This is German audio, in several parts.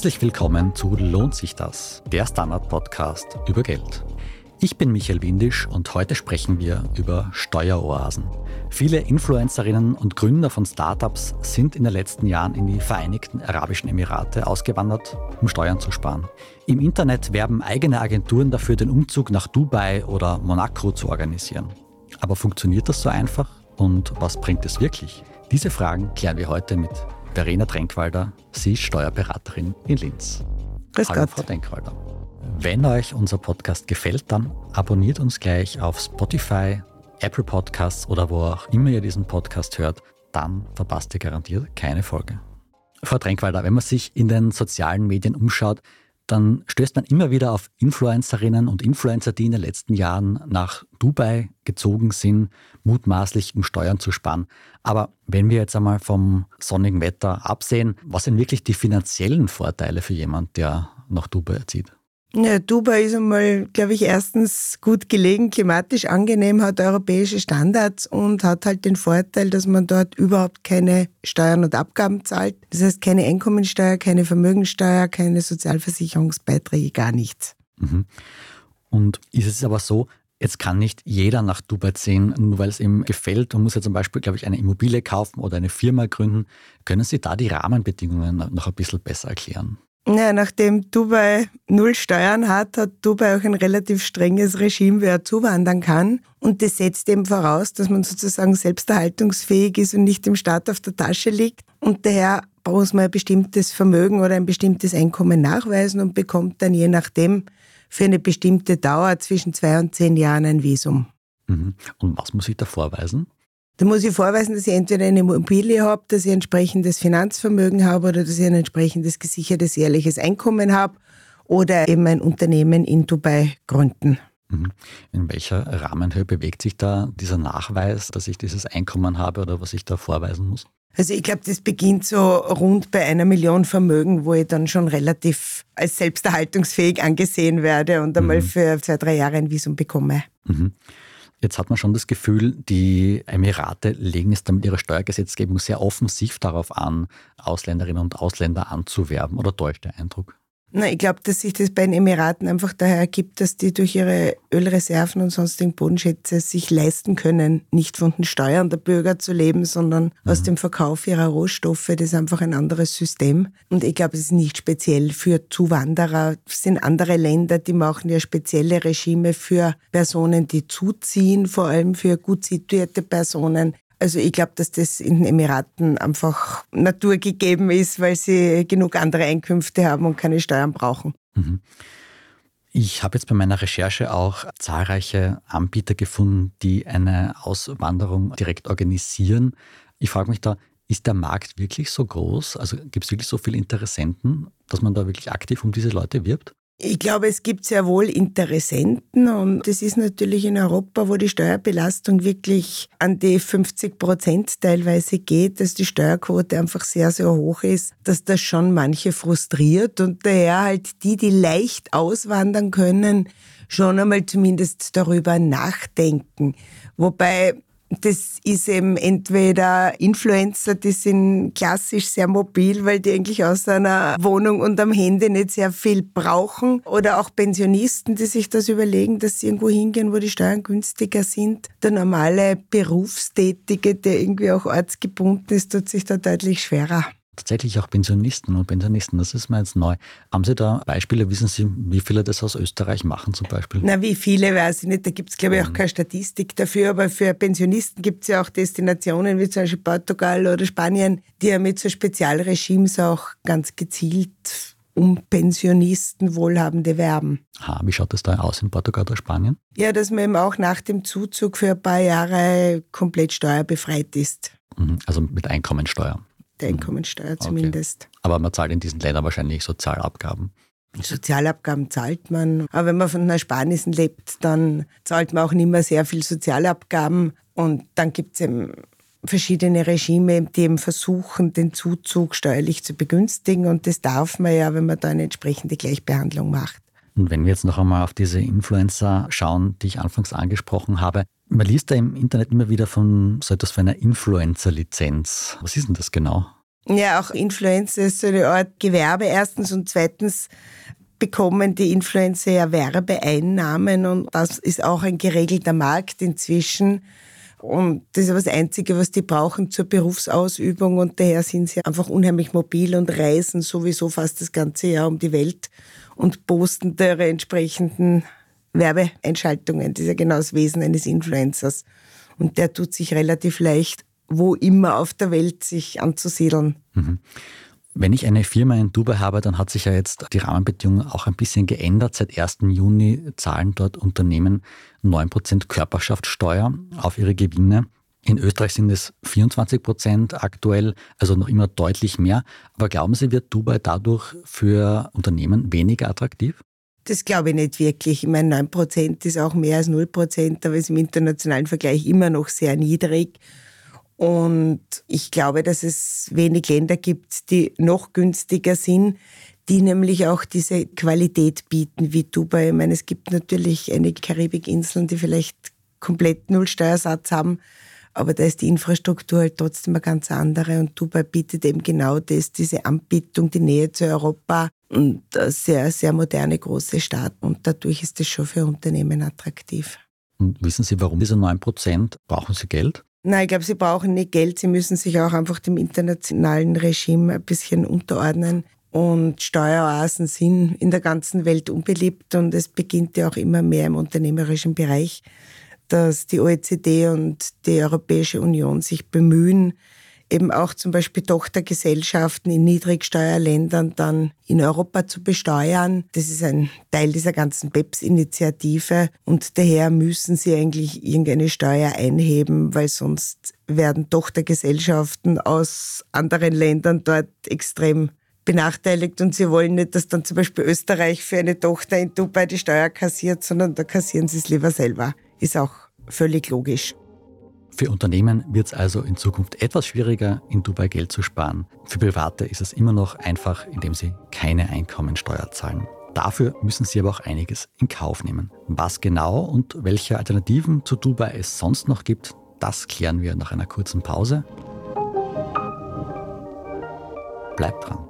Herzlich willkommen zu Lohnt sich das? Der Standard-Podcast über Geld. Ich bin Michael Windisch und heute sprechen wir über Steueroasen. Viele Influencerinnen und Gründer von Startups sind in den letzten Jahren in die Vereinigten Arabischen Emirate ausgewandert, um Steuern zu sparen. Im Internet werben eigene Agenturen dafür, den Umzug nach Dubai oder Monaco zu organisieren. Aber funktioniert das so einfach? Und was bringt es wirklich? Diese Fragen klären wir heute mit Verena Trenkwalder. Sie ist Steuerberaterin in Linz. Grüß Hallo, Gott. Frau Trenkwalder. Wenn euch unser Podcast gefällt, dann abonniert uns gleich auf Spotify, Apple Podcasts oder wo auch immer ihr diesen Podcast hört. Dann verpasst ihr garantiert keine Folge. Frau Trenkwalder, wenn man sich in den sozialen Medien umschaut, dann stößt man immer wieder auf Influencerinnen und Influencer, die in den letzten Jahren nach Dubai gezogen sind, mutmaßlich um Steuern zu sparen. Aber wenn wir jetzt einmal vom sonnigen Wetter absehen, was sind wirklich die finanziellen Vorteile für jemand, der nach Dubai zieht? Ja, Dubai ist einmal, glaube ich, erstens gut gelegen, klimatisch angenehm, hat europäische Standards und hat halt den Vorteil, dass man dort überhaupt keine Steuern und Abgaben zahlt. Das heißt keine Einkommensteuer, keine Vermögensteuer, keine Sozialversicherungsbeiträge, gar nichts. Mhm. Und ist es aber so, jetzt kann nicht jeder nach Dubai ziehen, nur weil es ihm gefällt. Man muss ja zum Beispiel, glaube ich, eine Immobilie kaufen oder eine Firma gründen. Können Sie da die Rahmenbedingungen noch ein bisschen besser erklären? Ja, nachdem Dubai null Steuern hat, hat Dubai auch ein relativ strenges Regime, wer zuwandern kann. Und das setzt eben voraus, dass man sozusagen selbsterhaltungsfähig ist und nicht dem Staat auf der Tasche liegt. Und daher muss man ein bestimmtes Vermögen oder ein bestimmtes Einkommen nachweisen und bekommt dann je nachdem für eine bestimmte Dauer zwischen zwei und zehn Jahren ein Visum. Mhm. Und was muss ich da vorweisen? Da muss ich vorweisen, dass ich entweder eine Immobilie habe, dass ich ein entsprechendes Finanzvermögen habe oder dass ich ein entsprechendes gesichertes jährliches Einkommen habe oder eben ein Unternehmen in Dubai gründen. Mhm. In welcher Rahmenhöhe bewegt sich da dieser Nachweis, dass ich dieses Einkommen habe oder was ich da vorweisen muss? Also ich glaube, das beginnt so rund bei einer Million Vermögen, wo ich dann schon relativ als selbsterhaltungsfähig angesehen werde und einmal Mhm. für zwei, drei Jahre ein Visum bekomme. Mhm. Jetzt hat man schon das Gefühl, die Emirate legen es dann mit ihrer Steuergesetzgebung sehr offensiv darauf an, Ausländerinnen und Ausländer anzuwerben. Oder täuscht der Eindruck? Na, ich glaube, dass sich das bei den Emiraten einfach daher ergibt, dass die durch ihre Ölreserven und sonstigen Bodenschätze sich leisten können, nicht von den Steuern der Bürger zu leben, sondern aus dem Verkauf ihrer Rohstoffe. Das ist einfach ein anderes System. Und ich glaube, es ist nicht speziell für Zuwanderer. Es sind andere Länder, die machen ja spezielle Regime für Personen, die zuziehen, vor allem für gut situierte Personen. Also ich glaube, dass das in den Emiraten einfach naturgegeben ist, weil sie genug andere Einkünfte haben und keine Steuern brauchen. Mhm. Ich habe jetzt bei meiner Recherche auch zahlreiche Anbieter gefunden, die eine Auswanderung direkt organisieren. Ich frage mich da, ist der Markt wirklich so groß? Also gibt es wirklich so viele Interessenten, dass man da wirklich aktiv um diese Leute wirbt? Ich glaube, es gibt sehr wohl Interessenten und es ist natürlich in Europa, wo die Steuerbelastung wirklich an die 50 Prozent teilweise geht, dass die Steuerquote einfach sehr, sehr hoch ist, dass das schon manche frustriert und daher halt die, die leicht auswandern können, schon einmal zumindest darüber nachdenken. Wobei das ist eben entweder Influencer, die sind klassisch sehr mobil, weil die eigentlich aus einer Wohnung und am Handy nicht sehr viel brauchen. Oder auch Pensionisten, die sich das überlegen, dass sie irgendwo hingehen, wo die Steuern günstiger sind. Der normale Berufstätige, der irgendwie auch ortsgebunden ist, tut sich da deutlich schwerer. Tatsächlich auch Pensionisten und Pensionisten, das ist mir jetzt neu. Haben Sie da Beispiele, wissen Sie, wie viele das aus Österreich machen zum Beispiel? Na, wie viele weiß ich nicht. Da gibt es, glaube ich, auch keine Statistik dafür. Aber für Pensionisten gibt es ja auch Destinationen wie zum Beispiel Portugal oder Spanien, die ja mit so Spezialregimes auch ganz gezielt um Pensionisten Wohlhabende werben. Ha, wie schaut das da aus in Portugal oder Spanien? Ja, dass man eben auch nach dem Zuzug für ein paar Jahre komplett steuerbefreit ist. Mhm, Also mit Einkommensteuer. Der Einkommensteuer zumindest. Aber man zahlt in diesen Ländern wahrscheinlich Sozialabgaben. Sozialabgaben zahlt man. Aber wenn man von Ersparnissen lebt, dann zahlt man auch nicht mehr sehr viel Sozialabgaben. Und dann gibt es eben verschiedene Regime, die eben versuchen, den Zuzug steuerlich zu begünstigen. Und das darf man ja, wenn man da eine entsprechende Gleichbehandlung macht. Und wenn wir jetzt noch einmal auf diese Influencer schauen, die ich anfangs angesprochen habe, man liest da im Internet immer wieder von so etwas wie einer Influencer-Lizenz. Was ist denn das genau? Ja, auch Influencer ist so eine Art Gewerbe erstens und zweitens bekommen die Influencer ja Werbeeinnahmen und das ist auch ein geregelter Markt inzwischen. Und das ist aber das Einzige, was die brauchen zur Berufsausübung und daher sind sie einfach unheimlich mobil und reisen sowieso fast das ganze Jahr um die Welt und posten ihre entsprechenden Werbeeinschaltungen. Das ist ja genau das Wesen eines Influencers. Und der tut sich relativ leicht, wo immer auf der Welt sich anzusiedeln. Mhm. Wenn ich eine Firma in Dubai habe, dann hat sich ja jetzt die Rahmenbedingungen auch ein bisschen geändert. Seit 1. Juni zahlen dort Unternehmen 9% Körperschaftssteuer auf ihre Gewinne. In Österreich sind es 24 Prozent aktuell, also noch immer deutlich mehr. Aber glauben Sie, wird Dubai dadurch für Unternehmen weniger attraktiv? Das glaube ich nicht wirklich. Ich meine, 9 Prozent ist auch mehr als 0 Prozent, aber ist im internationalen Vergleich immer noch sehr niedrig. Und ich glaube, dass es wenig Länder gibt, die noch günstiger sind, die nämlich auch diese Qualität bieten wie Dubai. Ich meine, es gibt natürlich einige Karibikinseln, die vielleicht komplett Null Steuersatz haben, aber da ist die Infrastruktur halt trotzdem eine ganz andere und Dubai bietet eben genau das, diese Anbietung, die Nähe zu Europa und eine sehr, sehr moderne große Stadt und dadurch ist das schon für Unternehmen attraktiv. Und wissen Sie, warum diese 9 Prozent? Brauchen Sie Geld? Nein, ich glaube, sie brauchen nicht Geld. Sie müssen sich auch einfach dem internationalen Regime ein bisschen unterordnen. Und Steueroasen sind in der ganzen Welt unbeliebt und es beginnt ja auch immer mehr im unternehmerischen Bereich, dass die OECD und die Europäische Union sich bemühen, eben auch zum Beispiel Tochtergesellschaften in Niedrigsteuerländern dann in Europa zu besteuern. Das ist ein Teil dieser ganzen BEPS-Initiative und daher müssen sie eigentlich irgendeine Steuer einheben, weil sonst werden Tochtergesellschaften aus anderen Ländern dort extrem benachteiligt und sie wollen nicht, dass dann zum Beispiel Österreich für eine Tochter in Dubai die Steuer kassiert, sondern da kassieren sie es lieber selber. Ist auch völlig logisch. Für Unternehmen wird es also in Zukunft etwas schwieriger, in Dubai Geld zu sparen. Für Private ist es immer noch einfach, indem sie keine Einkommensteuer zahlen. Dafür müssen sie aber auch einiges in Kauf nehmen. Was genau und welche Alternativen zu Dubai es sonst noch gibt, das klären wir nach einer kurzen Pause. Bleibt dran.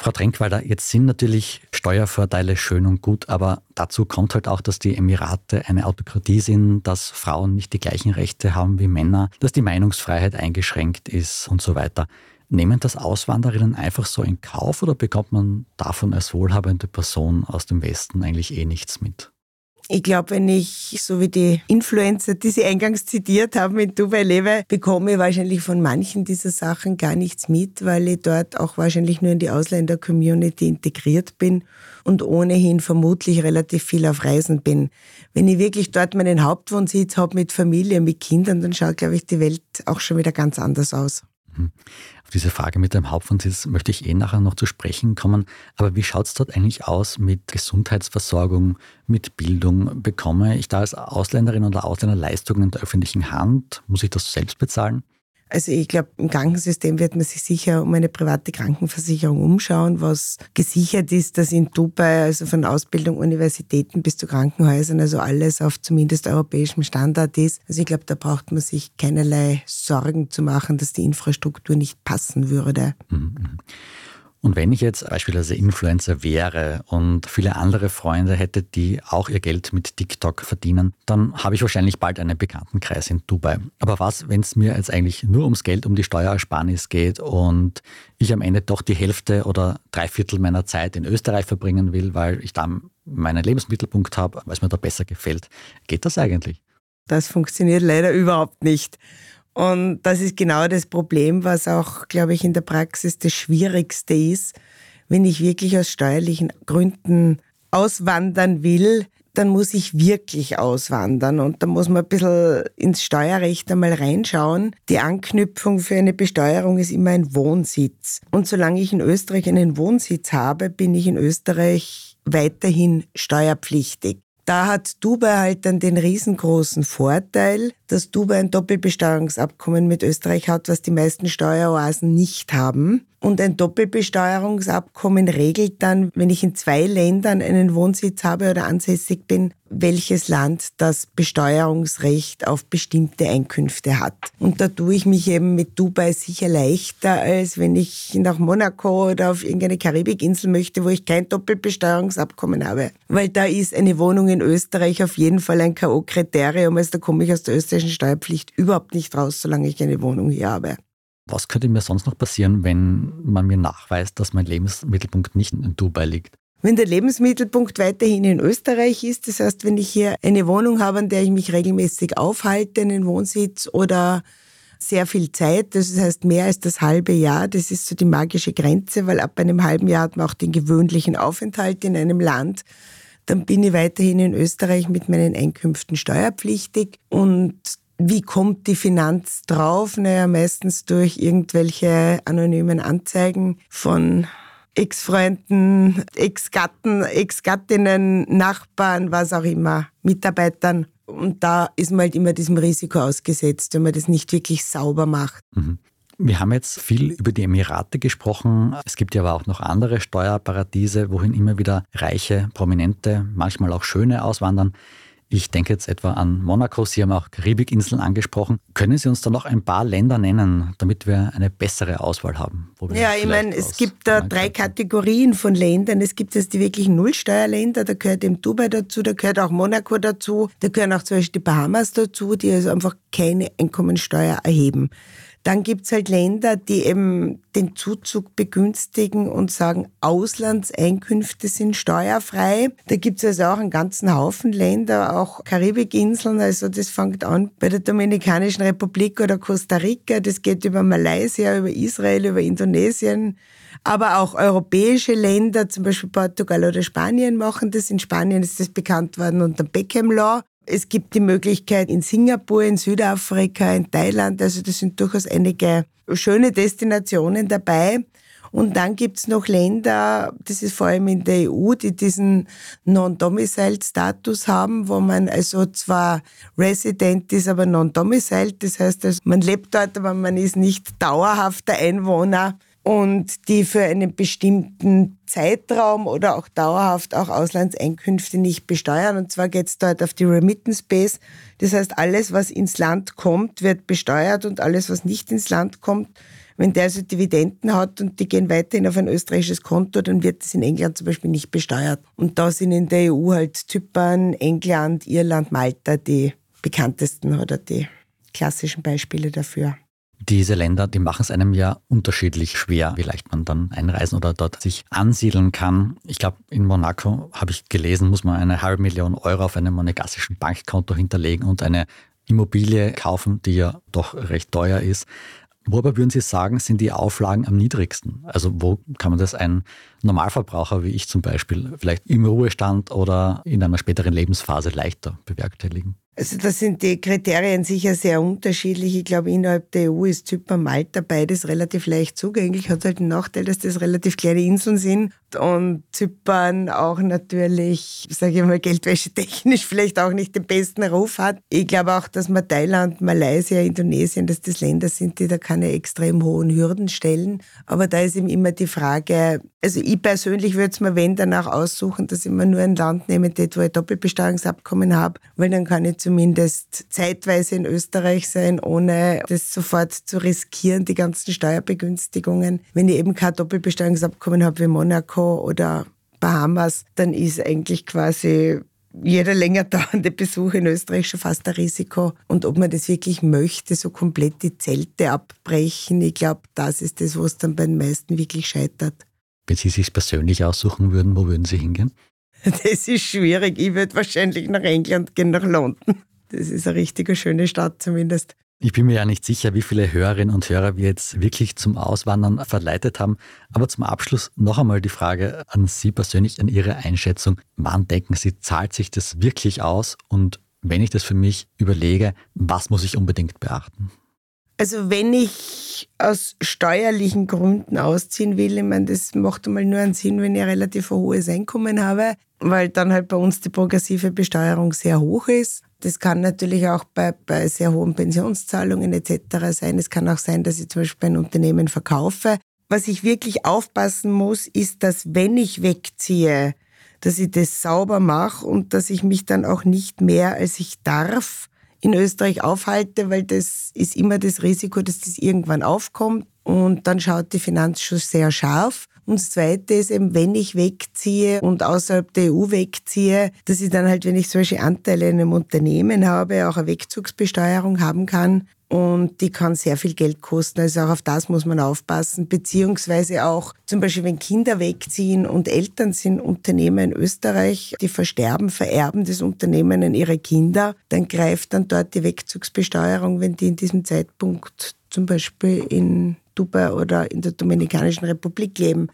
Frau Trenkwalder, jetzt sind natürlich Steuervorteile schön und gut, aber dazu kommt halt auch, dass die Emirate eine Autokratie sind, dass Frauen nicht die gleichen Rechte haben wie Männer, dass die Meinungsfreiheit eingeschränkt ist und so weiter. Nehmen das Auswanderinnen einfach so in Kauf oder bekommt man davon als wohlhabende Person aus dem Westen eigentlich eh nichts mit? Ich glaube, wenn ich, so wie die Influencer, die Sie eingangs zitiert haben, in Dubai lebe, bekomme ich wahrscheinlich von manchen dieser Sachen gar nichts mit, weil ich dort auch wahrscheinlich nur in die Ausländer-Community integriert bin und ohnehin vermutlich relativ viel auf Reisen bin. Wenn ich wirklich dort meinen Hauptwohnsitz habe mit Familie, mit Kindern, dann schaut, glaube ich, die Welt auch schon wieder ganz anders aus. Diese Frage mit dem Hauptwohnsitz möchte ich eh nachher noch zu sprechen kommen. Aber wie schaut es dort eigentlich aus mit Gesundheitsversorgung, mit Bildung? Bekomme ich da als Ausländerin oder Ausländer Leistungen der öffentlichen Hand? Muss ich das selbst bezahlen? Also ich glaube, im Krankensystem wird man sich sicher um eine private Krankenversicherung umschauen, was gesichert ist, dass in Dubai, also von Ausbildung, Universitäten bis zu Krankenhäusern, also alles auf zumindest europäischem Standard ist. Also ich glaube, da braucht man sich keinerlei Sorgen zu machen, dass die Infrastruktur nicht passen würde. Mhm. Und wenn ich jetzt beispielsweise Influencer wäre und viele andere Freunde hätte, die auch ihr Geld mit TikTok verdienen, dann habe ich wahrscheinlich bald einen Bekanntenkreis in Dubai. Aber was, wenn es mir jetzt eigentlich nur ums Geld, um die Steuersparnis geht und ich am Ende doch die Hälfte oder drei Viertel meiner Zeit in Österreich verbringen will, weil ich da meinen Lebensmittelpunkt habe, weil es mir da besser gefällt. Geht das eigentlich? Das funktioniert leider überhaupt nicht. Und das ist genau das Problem, was auch, glaube ich, in der Praxis das Schwierigste ist. Wenn ich wirklich aus steuerlichen Gründen auswandern will, dann muss ich wirklich auswandern und da muss man ein bisschen ins Steuerrecht einmal reinschauen. Die Anknüpfung für eine Besteuerung ist immer ein Wohnsitz. Und solange ich in Österreich einen Wohnsitz habe, bin ich in Österreich weiterhin steuerpflichtig. Da hat Dubai halt dann den riesengroßen Vorteil, dass Dubai ein Doppelbesteuerungsabkommen mit Österreich hat, was die meisten Steueroasen nicht haben. Und ein Doppelbesteuerungsabkommen regelt dann, wenn ich in zwei Ländern einen Wohnsitz habe oder ansässig bin, welches Land das Besteuerungsrecht auf bestimmte Einkünfte hat. Und da tue ich mich eben mit Dubai sicher leichter, als wenn ich nach Monaco oder auf irgendeine Karibikinsel möchte, wo ich kein Doppelbesteuerungsabkommen habe. Weil da ist eine Wohnung in Österreich auf jeden Fall ein K.O.-Kriterium, also da komme ich aus der österreichischen Steuerpflicht überhaupt nicht raus, solange ich eine Wohnung hier habe. Was könnte mir sonst noch passieren, wenn man mir nachweist, dass mein Lebensmittelpunkt nicht in Dubai liegt? Wenn der Lebensmittelpunkt weiterhin in Österreich ist, das heißt, wenn ich hier eine Wohnung habe, an der ich mich regelmäßig aufhalte, einen Wohnsitz oder sehr viel Zeit, das heißt mehr als das halbe Jahr, das ist so die magische Grenze, weil ab einem halben Jahr hat man auch den gewöhnlichen Aufenthalt in einem Land. Dann bin ich weiterhin in Österreich mit meinen Einkünften steuerpflichtig und wie kommt die Finanz drauf? Naja, meistens durch irgendwelche anonymen Anzeigen von Ex-Freunden, Ex-Gatten, Ex-Gattinnen, Nachbarn, was auch immer, Mitarbeitern. Und da ist man halt immer diesem Risiko ausgesetzt, wenn man das nicht wirklich sauber macht. Mhm. Wir haben jetzt viel über die Emirate gesprochen. Es gibt ja aber auch noch andere Steuerparadiese, wohin immer wieder reiche, prominente, manchmal auch schöne auswandern. Ich denke jetzt etwa an Monaco, Sie haben auch Karibikinseln angesprochen. Können Sie uns da noch ein paar Länder nennen, damit wir eine bessere Auswahl haben? ja, ich meine, es gibt da drei Kategorien von Ländern. Es gibt jetzt die wirklichen Nullsteuerländer, da gehört eben Dubai dazu, da gehört auch Monaco dazu, da gehören auch zum Beispiel die Bahamas dazu, die also einfach keine Einkommensteuer erheben. Dann gibt's halt Länder, die eben den Zuzug begünstigen und sagen, Auslandseinkünfte sind steuerfrei. Da gibt's also auch einen ganzen Haufen Länder, auch Karibikinseln. Also das fängt an bei der Dominikanischen Republik oder Costa Rica. Das geht über Malaysia, über Israel, über Indonesien. Aber auch europäische Länder, zum Beispiel Portugal oder Spanien machen das. In Spanien ist das bekannt worden unter Beckham Law. Es gibt die Möglichkeit in Singapur, in Südafrika, in Thailand. Also das sind durchaus einige schöne Destinationen dabei. Und dann gibt's noch Länder, das ist vor allem in der EU, die diesen Non-Domiciled-Status haben, wo man also zwar Resident ist, aber Non-Domiciled. Das heißt, also man lebt dort, aber man ist nicht dauerhafter Einwohner und die für einen bestimmten Zeitraum oder auch dauerhaft auch Auslandseinkünfte nicht besteuern. Und zwar geht es dort auf die Remittance Base. Das heißt, alles, was ins Land kommt, wird besteuert und alles, was nicht ins Land kommt, wenn der also Dividenden hat und die gehen weiterhin auf ein österreichisches Konto, dann wird das in England zum Beispiel nicht besteuert. Und da sind in der EU halt Zypern, England, Irland, Malta die bekanntesten oder die klassischen Beispiele dafür. Diese Länder, die machen es einem ja unterschiedlich schwer, wie leicht man dann einreisen oder dort sich ansiedeln kann. Ich glaube, in Monaco habe ich gelesen, muss man eine halbe Million Euro auf einem monegassischen Bankkonto hinterlegen und eine Immobilie kaufen, die ja doch recht teuer ist. Wobei würden Sie sagen, sind die Auflagen am niedrigsten? Also wo kann man das ein Normalverbraucher wie ich zum Beispiel vielleicht im Ruhestand oder in einer späteren Lebensphase leichter bewerkstelligen? Also da sind die Kriterien sicher sehr unterschiedlich. Ich glaube, innerhalb der EU ist Zypern, Malta beides relativ leicht zugänglich. Hat halt den Nachteil, dass das relativ kleine Inseln sind und Zypern auch natürlich, sage ich mal, geldwäschetechnisch vielleicht auch nicht den besten Ruf hat. Ich glaube auch, dass man Thailand, Malaysia, Indonesien, dass das Länder sind, die da keine extrem hohen Hürden stellen. Aber da ist eben immer die Frage, also ich persönlich würde es mir, wenn, danach aussuchen, dass ich mir nur ein Land nehme, das, wo ich Doppelbesteuerungsabkommen habe, weil dann kann ich zumindest zeitweise in Österreich sein, ohne das sofort zu riskieren, die ganzen Steuerbegünstigungen. Wenn ich eben kein Doppelbesteuerungsabkommen habe wie Monaco oder Bahamas, dann ist eigentlich quasi jeder länger dauernde Besuch in Österreich schon fast ein Risiko. Und ob man das wirklich möchte, so komplett die Zelte abbrechen, ich glaube, das ist das, wo es dann bei den meisten wirklich scheitert. Wenn Sie sich persönlich aussuchen würden, wo würden Sie hingehen? Das ist schwierig. Ich würde wahrscheinlich nach England gehen, nach London. Das ist eine richtige schöne Stadt zumindest. Ich bin mir ja nicht sicher, wie viele Hörerinnen und Hörer wir jetzt wirklich zum Auswandern verleitet haben. Aber zum Abschluss noch einmal die Frage an Sie persönlich, an Ihre Einschätzung. Wann denken Sie, zahlt sich das wirklich aus? Und wenn ich das für mich überlege, was muss ich unbedingt beachten? Also wenn ich aus steuerlichen Gründen ausziehen will, ich meine, das macht einmal nur einen Sinn, wenn ich ein relativ hohes Einkommen habe, weil dann halt bei uns die progressive Besteuerung sehr hoch ist. Das kann natürlich auch bei, bei sehr hohen Pensionszahlungen etc. sein. Es kann auch sein, dass ich zum Beispiel ein Unternehmen verkaufe. Was ich wirklich aufpassen muss, ist, dass wenn ich wegziehe, dass ich das sauber mache und dass ich mich dann auch nicht mehr, als ich darf, in Österreich aufhalte, weil das ist immer das Risiko, dass das irgendwann aufkommt und dann schaut die Finanz schon sehr scharf. Und das Zweite ist eben, wenn ich wegziehe und außerhalb der EU wegziehe, dass ich dann halt, wenn ich solche Anteile in einem Unternehmen habe, auch eine Wegzugsbesteuerung haben kann. Und die kann sehr viel Geld kosten. Also auch auf das muss man aufpassen. Beziehungsweise auch zum Beispiel, wenn Kinder wegziehen und Eltern sind Unternehmer in Österreich, die versterben, vererben das Unternehmen an ihre Kinder, dann greift dann dort die Wegzugsbesteuerung, wenn die in diesem Zeitpunkt zum Beispiel in Dubai oder in der Dominikanischen Republik leben.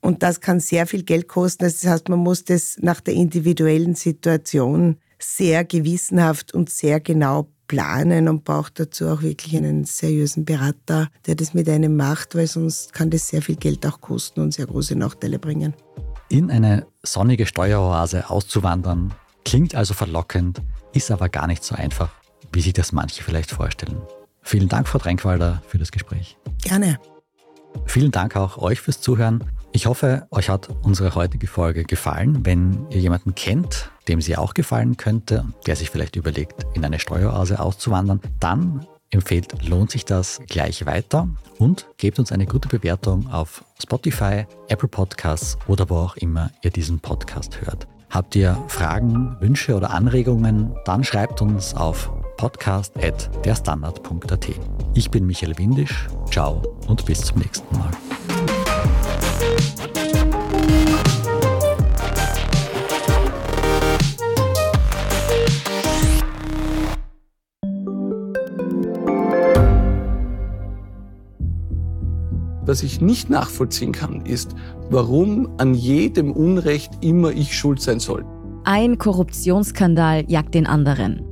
Und das kann sehr viel Geld kosten. Das heißt, man muss das nach der individuellen Situation sehr gewissenhaft und sehr genau planen und braucht dazu auch wirklich einen seriösen Berater, der das mit einem macht, weil sonst kann das sehr viel Geld auch kosten und sehr große Nachteile bringen. In eine sonnige Steueroase auszuwandern klingt also verlockend, ist aber gar nicht so einfach, wie sich das manche vielleicht vorstellen. Vielen Dank, Frau Drenkwalder, für das Gespräch. Gerne. Vielen Dank auch euch fürs Zuhören. Ich hoffe, euch hat unsere heutige Folge gefallen. Wenn ihr jemanden kennt, dem sie auch gefallen könnte, der sich vielleicht überlegt, in eine Steueroase auszuwandern, dann empfehlt, lohnt sich das gleich weiter und gebt uns eine gute Bewertung auf Spotify, Apple Podcasts oder wo auch immer ihr diesen Podcast hört. Habt ihr Fragen, Wünsche oder Anregungen, dann schreibt uns auf podcast.derstandard.at. Ich bin Michael Windisch, ciao und bis zum nächsten Mal. Was ich nicht nachvollziehen kann, ist, warum an jedem Unrecht immer ich schuld sein soll. Ein Korruptionsskandal jagt den anderen.